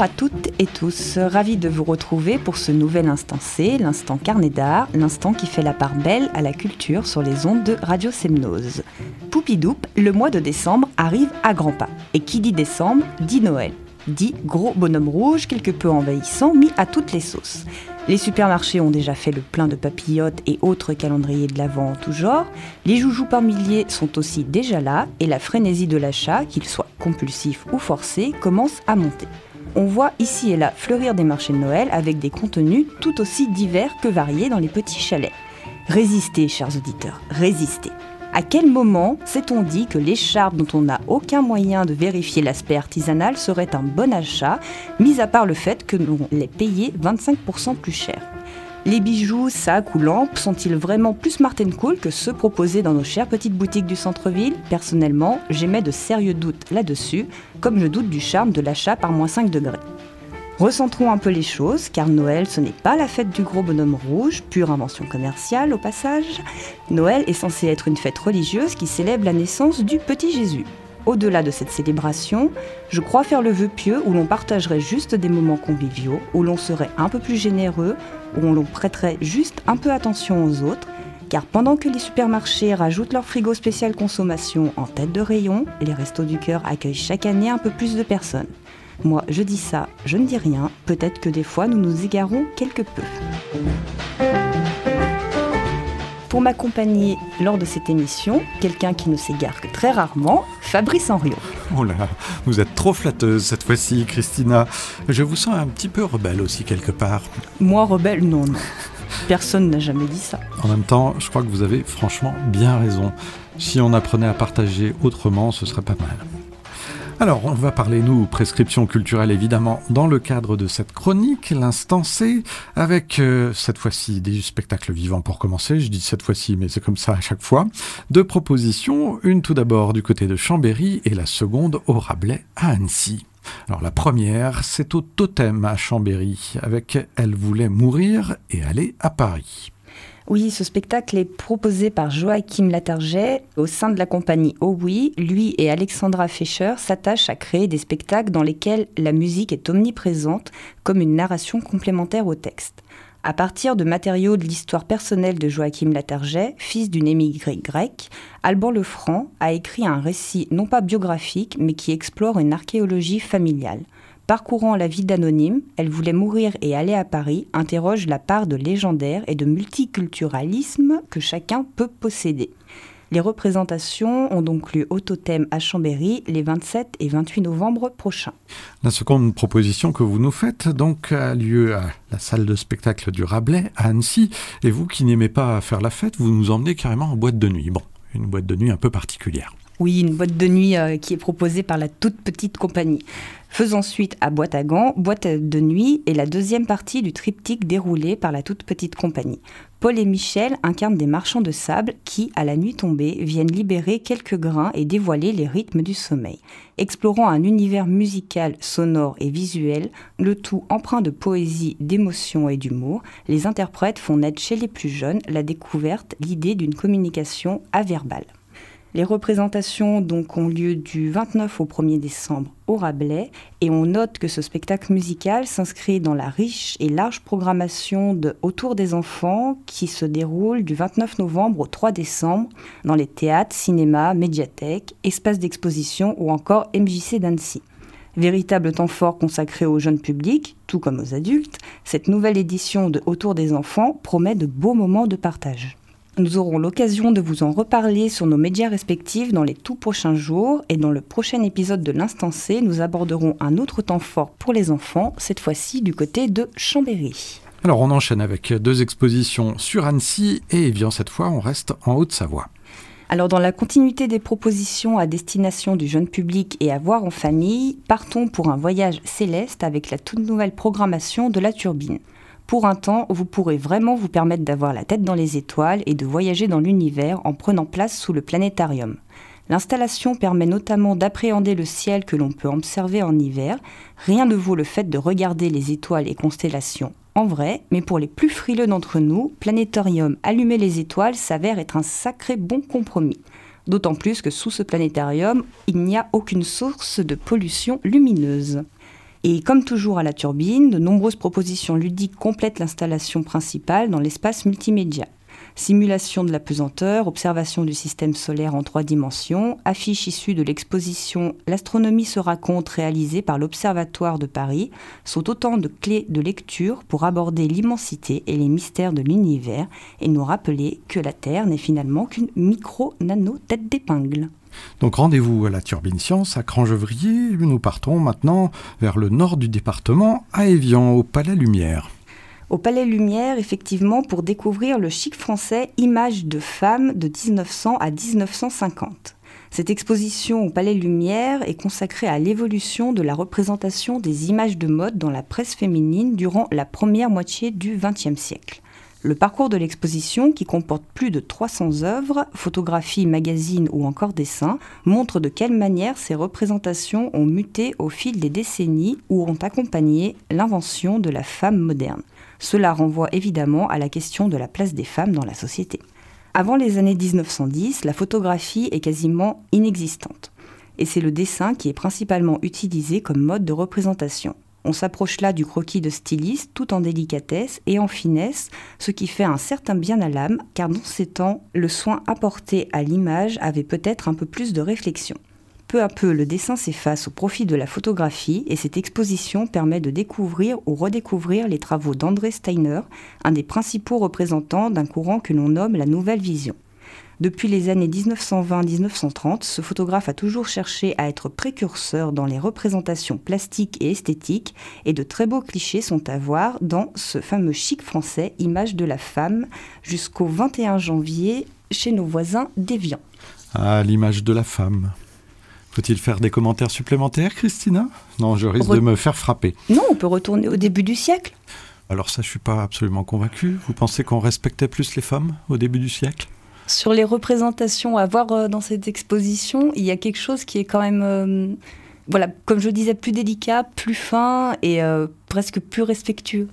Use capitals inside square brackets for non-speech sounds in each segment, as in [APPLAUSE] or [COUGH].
À toutes et tous, ravi de vous retrouver pour ce nouvel instant C, l'instant carnet d'art, l'instant qui fait la part belle à la culture sur les ondes de Radio Semnose. Poupidoup, le mois de décembre arrive à grands pas. Et qui dit décembre dit Noël. Dit gros bonhomme rouge, quelque peu envahissant, mis à toutes les sauces. Les supermarchés ont déjà fait le plein de papillotes et autres calendriers de l'Avent en tout genre. Les joujoux par milliers sont aussi déjà là et la frénésie de l'achat, qu'il soit compulsif ou forcé, commence à monter. On voit ici et là fleurir des marchés de Noël avec des contenus tout aussi divers que variés dans les petits chalets. Résistez, chers auditeurs, résistez. À quel moment s'est-on dit que l'écharpe dont on n'a aucun moyen de vérifier l'aspect artisanal serait un bon achat, mis à part le fait que l'on les payé 25% plus cher? Les bijoux, sacs ou lampes sont-ils vraiment plus smart cool que ceux proposés dans nos chères petites boutiques du centre-ville Personnellement, j'émets de sérieux doutes là-dessus, comme je doute du charme de l'achat par moins 5 degrés. Recentrons un peu les choses, car Noël, ce n'est pas la fête du gros bonhomme rouge, pure invention commerciale au passage. Noël est censé être une fête religieuse qui célèbre la naissance du petit Jésus. Au-delà de cette célébration, je crois faire le vœu pieux où l'on partagerait juste des moments conviviaux, où l'on serait un peu plus généreux, où l'on prêterait juste un peu attention aux autres, car pendant que les supermarchés rajoutent leur frigo spécial consommation en tête de rayon, les restos du cœur accueillent chaque année un peu plus de personnes. Moi, je dis ça, je ne dis rien. Peut-être que des fois, nous nous égarons quelque peu. Pour m'accompagner lors de cette émission, quelqu'un qui ne s'égare que très rarement, Fabrice Henriot. Oh là, vous êtes trop flatteuse cette fois-ci, Christina. Je vous sens un petit peu rebelle aussi quelque part. Moi, rebelle, non, non. Personne n'a jamais dit ça. En même temps, je crois que vous avez franchement bien raison. Si on apprenait à partager autrement, ce serait pas mal. Alors, on va parler, nous, prescription culturelle, évidemment, dans le cadre de cette chronique, l'instant C, avec euh, cette fois-ci des spectacles vivants pour commencer. Je dis cette fois-ci, mais c'est comme ça à chaque fois. Deux propositions, une tout d'abord du côté de Chambéry et la seconde au Rabelais à Annecy. Alors la première, c'est au Totem à Chambéry, avec Elle voulait mourir et aller à Paris. Oui, ce spectacle est proposé par Joachim Latarget au sein de la compagnie Oh Oui. Lui et Alexandra Fischer s'attachent à créer des spectacles dans lesquels la musique est omniprésente comme une narration complémentaire au texte. À partir de matériaux de l'histoire personnelle de Joachim Latarget, fils d'une émigrée grecque, Alban Lefranc a écrit un récit non pas biographique mais qui explore une archéologie familiale. Parcourant la vie d'anonyme, elle voulait mourir et aller à Paris, interroge la part de légendaire et de multiculturalisme que chacun peut posséder. Les représentations ont donc lieu au Totem à Chambéry les 27 et 28 novembre prochains. La seconde proposition que vous nous faites donc a lieu à la salle de spectacle du Rabelais à Annecy. Et vous qui n'aimez pas faire la fête, vous nous emmenez carrément en boîte de nuit. Bon, une boîte de nuit un peu particulière. Oui, une boîte de nuit euh, qui est proposée par la toute petite compagnie. Faisons suite à Boîte à gants, Boîte de nuit est la deuxième partie du triptyque déroulé par la toute petite compagnie. Paul et Michel incarnent des marchands de sable qui, à la nuit tombée, viennent libérer quelques grains et dévoiler les rythmes du sommeil. Explorant un univers musical, sonore et visuel, le tout empreint de poésie, d'émotion et d'humour, les interprètes font naître chez les plus jeunes la découverte, l'idée d'une communication averbale. Les représentations donc ont lieu du 29 au 1er décembre au Rabelais et on note que ce spectacle musical s'inscrit dans la riche et large programmation de Autour des enfants qui se déroule du 29 novembre au 3 décembre dans les théâtres, cinémas, médiathèques, espaces d'exposition ou encore MJC d'Annecy. Véritable temps fort consacré au jeune public, tout comme aux adultes, cette nouvelle édition de Autour des enfants promet de beaux moments de partage. Nous aurons l'occasion de vous en reparler sur nos médias respectifs dans les tout prochains jours et dans le prochain épisode de l'Instant C, nous aborderons un autre temps fort pour les enfants, cette fois-ci du côté de Chambéry. Alors on enchaîne avec deux expositions sur Annecy et bien cette fois on reste en Haute-Savoie. Alors dans la continuité des propositions à destination du jeune public et à voir en famille, partons pour un voyage céleste avec la toute nouvelle programmation de la turbine. Pour un temps, vous pourrez vraiment vous permettre d'avoir la tête dans les étoiles et de voyager dans l'univers en prenant place sous le planétarium. L'installation permet notamment d'appréhender le ciel que l'on peut observer en hiver. Rien ne vaut le fait de regarder les étoiles et constellations en vrai, mais pour les plus frileux d'entre nous, planétarium allumer les étoiles s'avère être un sacré bon compromis. D'autant plus que sous ce planétarium, il n'y a aucune source de pollution lumineuse. Et comme toujours à la turbine, de nombreuses propositions ludiques complètent l'installation principale dans l'espace multimédia. Simulation de la pesanteur, observation du système solaire en trois dimensions, affiche issue de l'exposition L'astronomie se raconte réalisée par l'Observatoire de Paris sont autant de clés de lecture pour aborder l'immensité et les mystères de l'univers et nous rappeler que la Terre n'est finalement qu'une micro-nano tête d'épingle. Donc rendez-vous à la Turbine Science à Crangevrier. Nous partons maintenant vers le nord du département, à Évian, au Palais Lumière. Au Palais Lumière, effectivement, pour découvrir le chic français Images de femmes de 1900 à 1950. Cette exposition au Palais Lumière est consacrée à l'évolution de la représentation des images de mode dans la presse féminine durant la première moitié du XXe siècle. Le parcours de l'exposition, qui comporte plus de 300 œuvres, photographies, magazines ou encore dessins, montre de quelle manière ces représentations ont muté au fil des décennies ou ont accompagné l'invention de la femme moderne. Cela renvoie évidemment à la question de la place des femmes dans la société. Avant les années 1910, la photographie est quasiment inexistante. Et c'est le dessin qui est principalement utilisé comme mode de représentation. On s'approche là du croquis de styliste tout en délicatesse et en finesse, ce qui fait un certain bien à l'âme, car dans ces temps, le soin apporté à l'image avait peut-être un peu plus de réflexion. Peu à peu, le dessin s'efface au profit de la photographie et cette exposition permet de découvrir ou redécouvrir les travaux d'André Steiner, un des principaux représentants d'un courant que l'on nomme la nouvelle vision. Depuis les années 1920-1930, ce photographe a toujours cherché à être précurseur dans les représentations plastiques et esthétiques, et de très beaux clichés sont à voir dans ce fameux chic français Image de la femme, jusqu'au 21 janvier chez nos voisins d'Evian. Ah, l'image de la femme. Faut-il faire des commentaires supplémentaires, Christina? Non, je risque de me faire frapper. Non, on peut retourner au début du siècle. Alors ça, je suis pas absolument convaincu. Vous pensez qu'on respectait plus les femmes au début du siècle? Sur les représentations à voir euh, dans cette exposition, il y a quelque chose qui est quand même, euh, voilà, comme je disais, plus délicat, plus fin et euh, presque plus respectueux.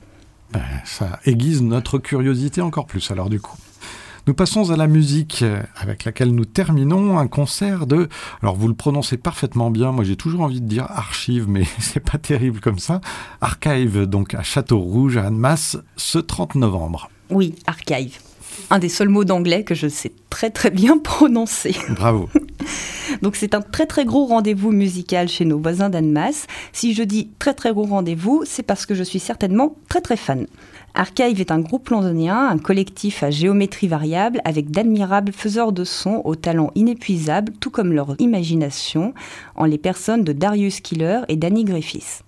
Ben, ça aiguise notre curiosité encore plus alors du coup. Nous passons à la musique avec laquelle nous terminons un concert de. Alors vous le prononcez parfaitement bien. Moi j'ai toujours envie de dire archive, mais [LAUGHS] c'est pas terrible comme ça. Archive donc à Château Rouge à Annemasse ce 30 novembre. Oui, archive un des seuls mots d'anglais que je sais très très bien [LAUGHS] prononcer. Bravo. [LAUGHS] Donc c'est un très très gros rendez-vous musical chez nos voisins d'Annemasse. Si je dis très très gros rendez-vous, c'est parce que je suis certainement très très fan. Archive est un groupe londonien, un collectif à géométrie variable avec d'admirables faiseurs de sons au talent inépuisable, tout comme leur imagination, en les personnes de Darius Killer et Danny Griffiths.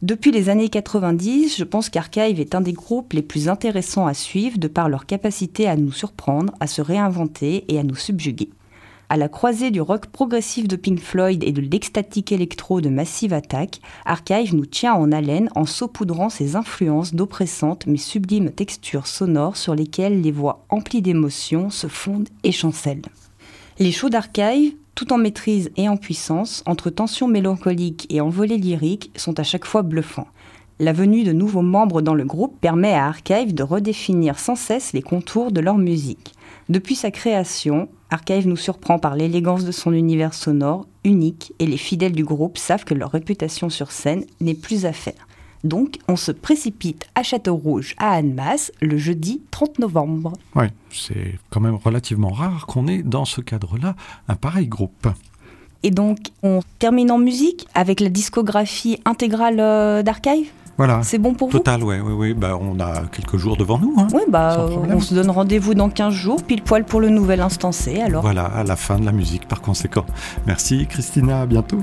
Depuis les années 90, je pense qu'Archive est un des groupes les plus intéressants à suivre de par leur capacité à nous surprendre, à se réinventer et à nous subjuguer. À la croisée du rock progressif de Pink Floyd et de l'extatique électro de Massive Attack, Archive nous tient en haleine en saupoudrant ses influences d'oppressantes mais sublimes textures sonores sur lesquelles les voix emplies d'émotions se fondent et chancellent. Les shows d'Archive tout en maîtrise et en puissance, entre tension mélancolique et envolée lyrique, sont à chaque fois bluffants. La venue de nouveaux membres dans le groupe permet à Archive de redéfinir sans cesse les contours de leur musique. Depuis sa création, Archive nous surprend par l'élégance de son univers sonore, unique, et les fidèles du groupe savent que leur réputation sur scène n'est plus à faire. Donc, on se précipite à Château-Rouge, à Annemasse, le jeudi 30 novembre. Oui, c'est quand même relativement rare qu'on ait dans ce cadre-là un pareil groupe. Et donc, on termine en musique avec la discographie intégrale euh, d'Archive? Voilà. C'est bon pour vous? Total, oui. Ouais, bah, on a quelques jours devant nous. Hein, oui, bah, on se donne rendez-vous dans 15 jours, pile poil pour le nouvel instant C. Alors. Voilà, à la fin de la musique par conséquent. Merci Christina, à bientôt.